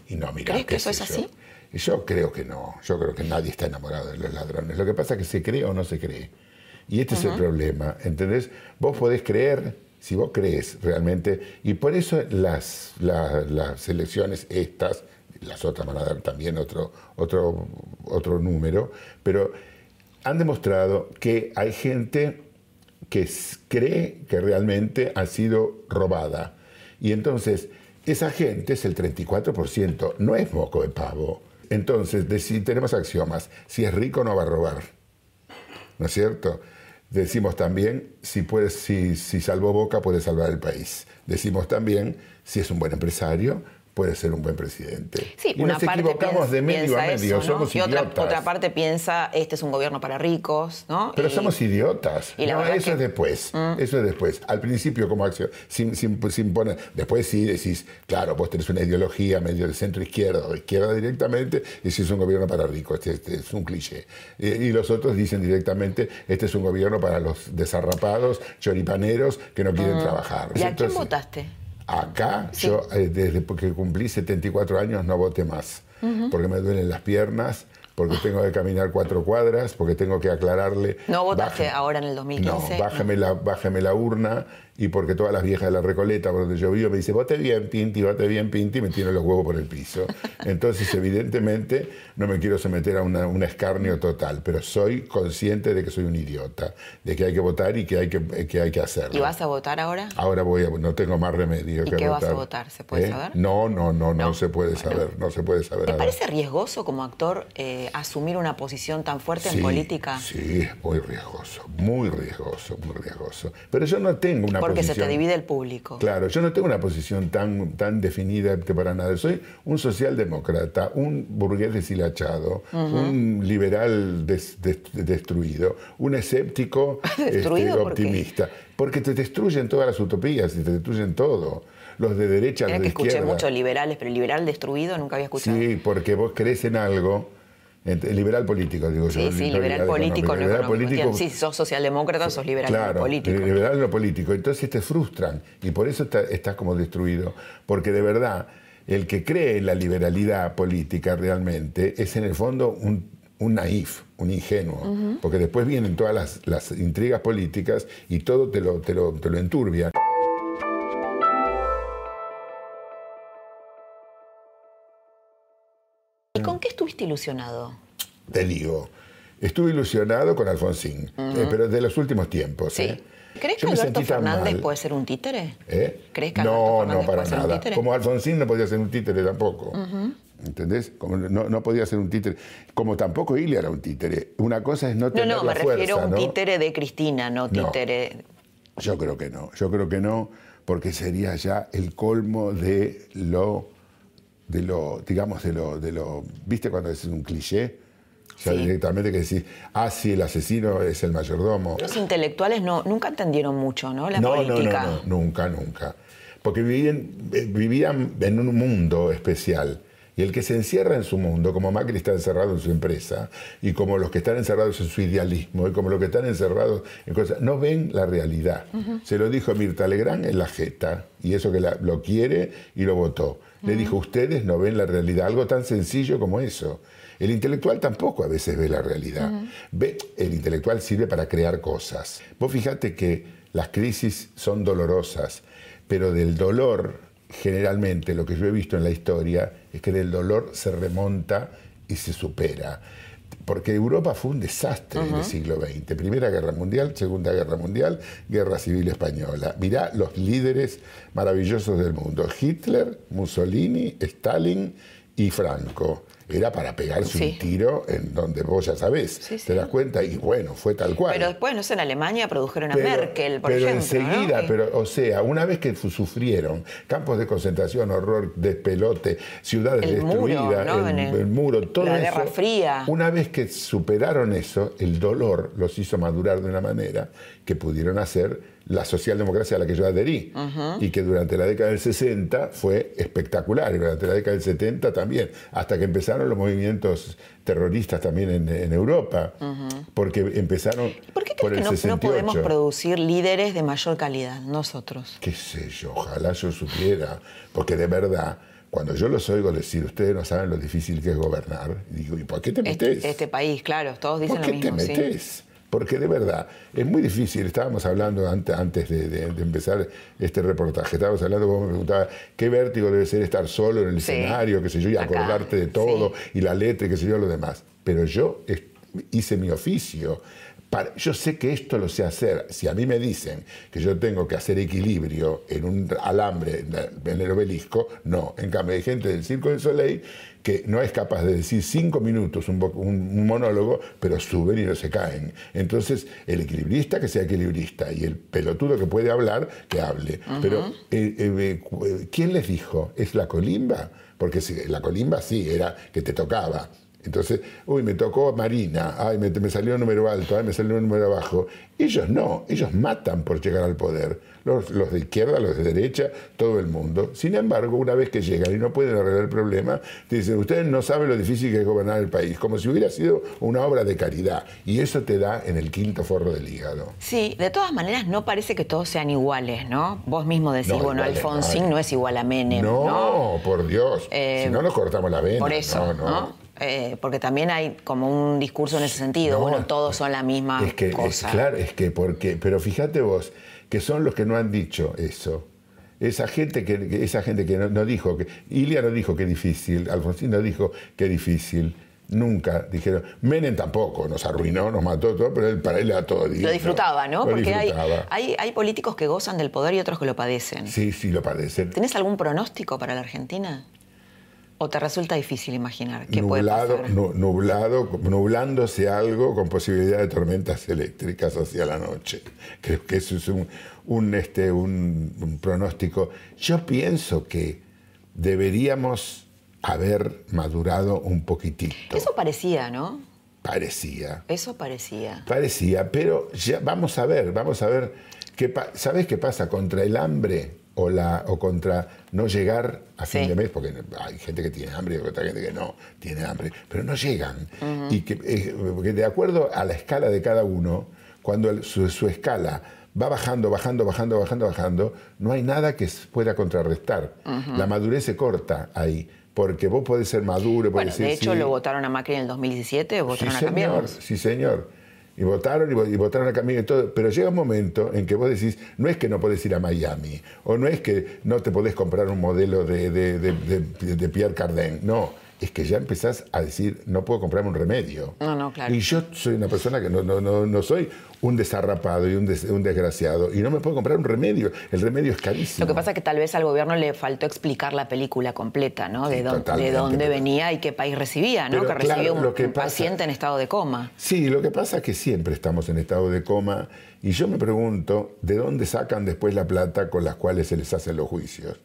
Y no, mira, ¿Crees que eso es yo. así? Yo creo que no. Yo creo que nadie está enamorado de los ladrones. Lo que pasa es que se cree o no se cree. Y este es el problema. ¿Entendés? Vos podés creer, si vos crees realmente, y por eso las, la- las elecciones estas, las otras van a dar también otro, otro, otro número, pero han demostrado que hay gente que cree que realmente ha sido robada. Y entonces, esa gente es el 34%, no es moco de pavo. Entonces, si tenemos axiomas, si es rico no va a robar. ¿No es cierto? Decimos también, si, puede, si, si salvó Boca puede salvar el país. Decimos también, si es un buen empresario, puede ser un buen presidente. Sí, y una nos parte equivocamos de medio a medio, eso, ¿no? somos y otra, idiotas. otra parte piensa, este es un gobierno para ricos, ¿no? Pero Y- somos idiotas. y no, eso que- Mm. es después. Eso es después. Al principio como acción, sin, sin, sin poner. Después sí decís, claro, vos tenés una ideología medio de centro izquierda o izquierda directamente, y si es un gobierno para ricos, este, este es un cliché. Y, y los otros dicen directamente, este es un gobierno para los desarrapados, choripaneros que no quieren trabajar. Mm. ¿Y a quién votaste? Acá, yo eh, desde que cumplí 74 años no voté más, porque me duelen las piernas, porque tengo que caminar cuatro cuadras, porque tengo que aclararle... ¿No votaste ahora en el 2015? No, bájame, La, bájame la urna y porque todas las viejas de la Recoleta, por donde yo vivo, me dicen, vote bien, Pinti, vote bien, Pinti, y me tiran los huevos por el piso. Entonces, evidentemente, no me quiero someter a una- un escarnio total, pero soy consciente de que soy un idiota, de que hay que votar y que hay que, que, hay que hacerlo. ¿Y vas a votar ahora? Ahora voy a, no tengo más remedio ¿Y que qué vas a votar? ¿Se puede ¿Eh? saber? No, no, no, no, No. se puede Bueno. saber, no se puede saber ¿Te parece riesgoso como actor eh, asumir una posición tan fuerte Sí, en política? Sí, es muy riesgoso, muy riesgoso, muy riesgoso. Pero yo no tengo una Porque posición... se te divide el público. Claro, yo no tengo una posición tan, tan definida para nada. Soy un socialdemócrata, un burgués deshilachado, un liberal des- des- destruido, un escéptico este, optimista. Porque te destruyen todas las utopías y te destruyen todo. Los de derecha, los que de escuché izquierda. muchos liberales, pero liberal destruido nunca había escuchado. Sí, porque vos crees en algo. Liberal político, digo yo. Sí, sí, liberal político, no Liberal político, Sí, sos socialdemócrata, sos liberal Claro, político. liberal en lo político. Entonces te frustran y por eso está- estás como destruido. Porque de verdad, el que cree en la liberalidad política realmente es en el fondo un, un naif, un ingenuo. Porque después vienen todas las, las intrigas políticas y todo te lo, te lo, te lo enturbia. Estuviste ilusionado? Te digo, estuve ilusionado con Alfonsín, eh, pero de los últimos tiempos. Sí. ¿eh? ¿Crees que me Alberto Fernández mal. puede ser un títere? ¿Eh? ¿Crees que Alberto no, Fernández no, para puede ser un nada. Como Alfonsín no podía ser un títere tampoco. ¿Entendés? Como no, no podía ser un títere. Como tampoco Ilia era un títere. Una cosa es no No, tener no, me la fuerza, refiero a un ¿no? títere de Cristina, no No. títere. Yo creo que no. Yo creo que no, porque sería ya el colmo de lo, de lo, digamos, de lo, de lo. ¿Viste cuando es un cliché? O sea, Sí. directamente que decís, ah, sí, el asesino es el mayordomo. Los intelectuales no, nunca entendieron mucho, ¿no? La no, política. No, no, no, nunca, nunca. Porque vivían, eh, vivían en un mundo especial. Y el que se encierra en su mundo, como Macri está encerrado en su empresa, y como los que están encerrados en su idealismo, y como los que están encerrados en cosas, no ven la realidad. Se lo dijo Mirta Legrand en la jeta, y eso que la- lo quiere y lo votó. Le dijo, ustedes no ven la realidad, algo tan sencillo como eso. El intelectual tampoco a veces ve la realidad. Ve, el intelectual sirve para crear cosas. Vos fijate que las crisis son dolorosas, pero del dolor, generalmente, lo que yo he visto en la historia, es que del dolor se remonta y se supera. Porque Europa fue un desastre en el siglo XX. Primera Guerra Mundial, Segunda Guerra Mundial, Guerra Civil Española. Mirá los líderes maravillosos del mundo. Hitler, Mussolini, Stalin y Franco. Era para pegarse Sí. un tiro en donde vos ya sabés. Sí, sí. ¿Te das cuenta? Y bueno, fue tal cual. Pero después, no sé, en Alemania produjeron a Pero- Merkel, por pero ejemplo. enseguida, ¿no? pero o sea, una vez que sufrieron campos de concentración, horror, despelote, ciudades El muro, destruidas, ¿no? el, En el- el muro, todo la eso. Guerra Fría. Una vez que superaron eso, el dolor los hizo madurar de una manera que pudieron hacer la socialdemocracia a la que yo adherí y que durante la década del 60 fue espectacular y durante la década del 70 también, hasta que empezaron los movimientos terroristas también en, en Europa, porque empezaron ¿Por qué por crees el que no, no 68. podemos producir líderes de mayor calidad, nosotros? qué sé yo, ojalá yo supiera, porque de verdad, cuando yo los oigo decir, ustedes no saben lo difícil que es gobernar, digo, ¿y por qué te metes? Este, este país, claro, todos dicen ¿Por qué lo te mismo. sí. Porque de verdad, es muy difícil. Estábamos hablando antes, de, de- de empezar este reportaje, estábamos hablando, vos me preguntabas, ¿qué vértigo debe ser estar solo en el Sí. escenario, qué sé yo, y Acá, acordarte de todo, y la letra, y qué sé yo, lo demás? Pero yo hice mi oficio yo sé que esto lo sé hacer. Si a mí me dicen que yo tengo que hacer equilibrio en un alambre en el obelisco, no. En cambio, hay gente del Circo del Soleil que no es capaz de decir cinco minutos un, monólogo, pero suben y no se caen. Entonces, el equilibrista que sea equilibrista y el pelotudo que puede hablar, que hable. Pero, eh, eh, eh, ¿quién les dijo? ¿Es la colimba? Porque si, la colimba sí, era que te tocaba. Entonces, uy, me tocó Marina, ay, me, me, salió un número alto, ay, me salió un número bajo. Ellos no, ellos matan por llegar al poder. Los, los, de izquierda, los de derecha, todo el mundo. Sin embargo, una vez que llegan y no pueden arreglar el problema, te dicen, ustedes no saben lo difícil que es gobernar el país, como si hubiera sido una obra de caridad. Y eso te da en el quinto forro del hígado. Sí, de todas maneras no parece que todos sean iguales, ¿no? Vos mismo decís, bueno, Alfonsín no, es igual a Menem. No, no por Dios. Eh, si no nos cortamos la vena. Por eso, ¿no? Eh, porque también hay como un discurso en ese sentido, bueno, todos son la misma es que, cosa. claro, es que porque, pero fíjate vos, que son los que no han dicho eso. Esa gente que, esa gente que no, dijo que, Ilia no dijo que difícil, Alfonsín no dijo que difícil. Nunca dijeron, Menem tampoco, nos arruinó, nos mató todo, pero él, para él era todo Lo disfrutaba, ¿no? Porque Hay, hay, hay, políticos que gozan del poder y otros que lo padecen. Sí, sí, lo padecen. ¿Tenés algún pronóstico para la Argentina? ¿O te resulta difícil imaginar qué nublado, puede pasar? nublado, nublándose algo con posibilidad de tormentas eléctricas hacia la noche. Creo que eso es un, este, un, pronóstico. Yo pienso que deberíamos haber madurado un poquitito. Eso parecía, ¿no? Parecía. Eso parecía. Parecía, pero ya vamos a ver, vamos a ver. Qué ¿Sabes qué pasa? Contra el hambre o, la, o contra no llegar a fin de mes, porque hay gente que tiene hambre y otra gente que no tiene hambre, pero no llegan. Y que, eh, porque de acuerdo a la escala de cada uno, cuando su, escala va bajando, bajando, bajando, bajando, bajando, no hay nada que pueda contrarrestar. La madurez se corta ahí. Porque vos podés ser maduro, bueno, decir, De hecho, lo votaron a Macri en el 2017, votaron a Cambiemos. Sí, señor y votaron y, votaron a Camilo y todo, pero llega un momento en que vos decís, no es que no podés ir a Miami, o no es que no te podés comprar un modelo de, de Pierre Cardin, no, es que ya empezás a decir, no puedo comprarme un remedio. No, no, claro. Y yo soy una persona que no, no, no, soy un desarrapado y un, un, desgraciado, y no me puedo comprar un remedio. El remedio es carísimo. Lo que pasa es que tal vez al gobierno le faltó explicar la película completa, ¿no? de, de dónde venía y qué país recibía, ¿no? que recibió un, paciente en estado de coma. Sí, lo que pasa es que siempre estamos en estado de coma, y yo me pregunto, ¿de dónde sacan después la plata con las cuales se les hacen los juicios?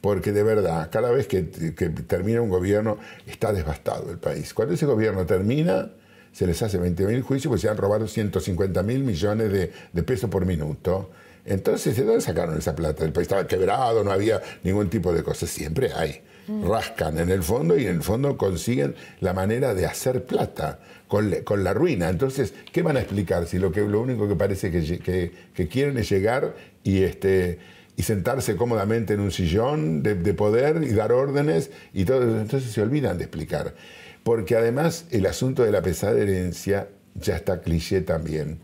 porque de verdad, cada vez que, termina un gobierno está devastado el país. Cuando ese gobierno termina, se les hace 20.000 juicios porque se han robado 150 mil millones de, pesos por minuto. Entonces, ¿de dónde sacaron esa plata? El país estaba quebrado, no había ningún tipo de cosas. Siempre hay. Rascan en el fondo y en el fondo consiguen la manera de hacer plata con, la ruina. Entonces, ¿qué van a explicar si lo, que, lo único que parece que, que quieren es llegar y este y sentarse cómodamente en un sillón de, poder y dar órdenes y todo Entonces se olvidan de explicar. Porque además el asunto de la pesada herencia ya está cliché también.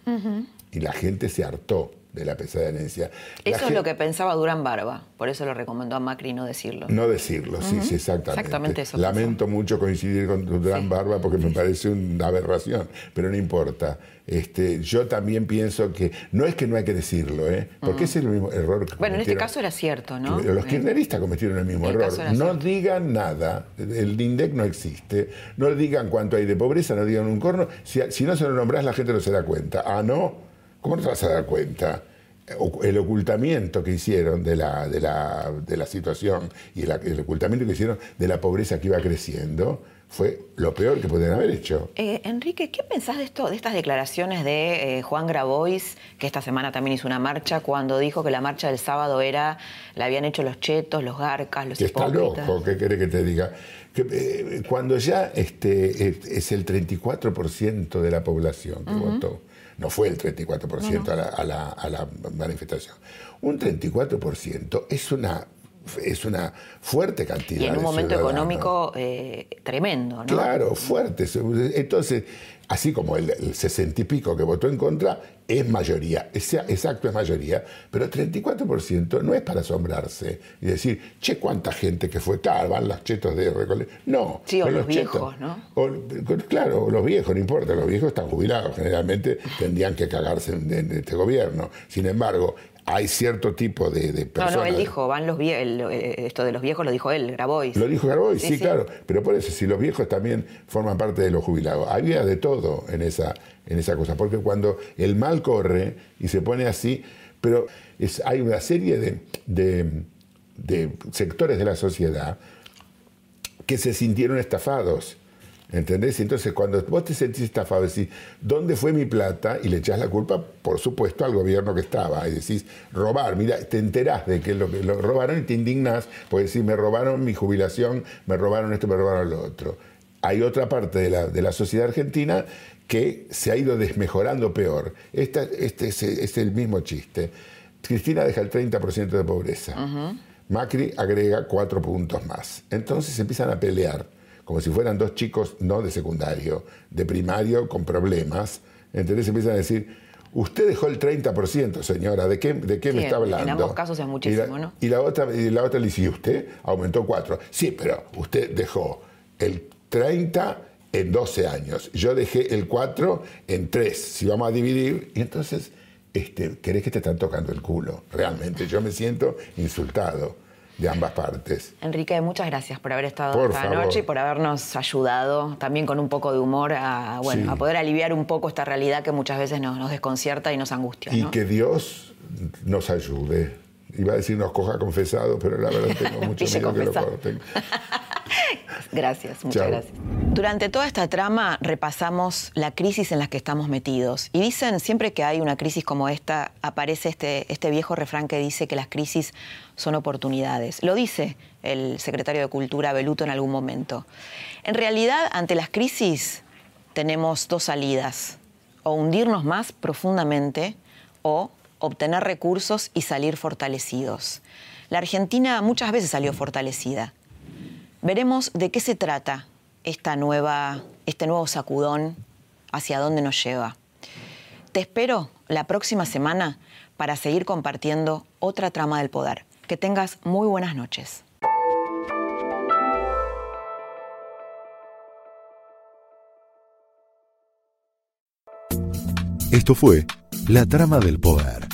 Y la gente se hartó de la pesada herencia. Eso es lo que pensaba Durán Barba, por eso lo recomendó a Macri no decirlo. No decirlo, sí, sí, exactamente. Exactamente eso. Lamento mucho coincidir con Durán Barba porque me parece una aberración, pero no importa. Este, yo también pienso que no es que no hay que decirlo, ¿eh? porque ese es el mismo error que Bueno, en este caso era cierto, ¿no? Los kirchneristas cometieron el mismo error. No digan nada, el INDEC no existe, no digan cuánto hay de pobreza, no digan un corno. Si, si no se lo nombrás, la gente no se da cuenta. Ah, no ¿Cómo no te vas a dar cuenta? El ocultamiento que hicieron de la, de la, de la situación y el, ocultamiento que hicieron de la pobreza que iba creciendo fue lo peor que podían haber hecho. Eh, Enrique, ¿qué pensás de esto, de estas declaraciones de eh, Juan Grabois, que esta semana también hizo una marcha, cuando dijo que la marcha del sábado era, la habían hecho los chetos, los garcas, los que Está loco, ¿qué quiere que te diga? Que, eh, cuando ya este, es, el 34% de la población que votó no fue el 34% A, la, a, la, manifestación. Un 34% es una es una fuerte cantidad. Y en un de momento ciudadanos. económico eh, tremendo, ¿no? Claro, fuerte. Entonces, así como el, 60 y pico que votó en contra, es mayoría, es, exacto es mayoría, pero 34% no es para asombrarse y decir, che, cuánta gente que fue, claro, van los chetos de Recole. No. Sí, o los chetos. viejos, ¿no? O- claro, los viejos, no importa, los viejos están jubilados, generalmente tendrían que cagarse en, en este gobierno. Sin embargo, hay cierto tipo de, de No, personas. no, él dijo, van los viejos, esto de los viejos lo dijo él, Grabois. Lo dijo Garboy, Sí, sí, sí. claro. Pero por eso, si los viejos también forman parte de los jubilados, había de todo en esa, en esa cosa. Porque cuando el mal corre y se pone así, pero es, hay una serie de, de- de sectores de la sociedad que se sintieron estafados. ¿Entendés? Entonces, cuando vos te sentís estafado, decís, ¿dónde fue mi plata? Y le echás la culpa, por supuesto, al gobierno que estaba. Y decís, robar, mira, te enterás de que lo, robaron y te indignás, porque decís, me robaron mi jubilación, me robaron esto, me robaron lo otro. Hay otra parte de la, de la sociedad argentina que se ha ido desmejorando peor. Esta, este es, es el mismo chiste. Cristina deja el 30% de pobreza. Macri agrega cuatro puntos más. Entonces empiezan a pelear, como si fueran dos chicos no de secundario, de primario con problemas. Entonces empiezan a decir, usted dejó el 30%, señora, ¿de qué, de qué Sí, me está en- en hablando? ambos casos es muchísimo, y la, ¿no? Y la otra, y la otra le dice, "¿Y usted aumentó cuatro. Sí, pero usted dejó el 30 en 12 años. Yo dejé el 4 en 3. Si vamos a dividir, y entonces, este, ¿querés que te están tocando el culo? Realmente, yo me siento insultado de ambas partes. Enrique, muchas gracias por haber estado Por esta favor. noche y por habernos ayudado también con un poco de humor a, bueno, Sí. a poder aliviar un poco esta realidad que muchas veces nos, nos desconcierta y nos angustia. Y ¿no? que Dios nos ayude. Iba a decir nos coja confesado, pero la verdad tengo mucho miedo que lo corten. Gracias, muchas Chao. gracias. Durante toda esta trama repasamos la crisis en la que estamos metidos. Y dicen, siempre que hay una crisis como esta, aparece este, este viejo refrán que dice que las crisis son oportunidades. Lo dice el secretario de Cultura Beluto en algún momento. En realidad, ante las crisis tenemos dos salidas. O hundirnos más profundamente o obtener recursos y salir fortalecidos. La Argentina muchas veces salió fortalecida. Veremos de qué se trata esta nueva, este nuevo sacudón, hacia dónde nos lleva. Te espero la próxima semana para seguir compartiendo otra trama del poder. Que tengas muy buenas noches. Esto fue La Trama del Poder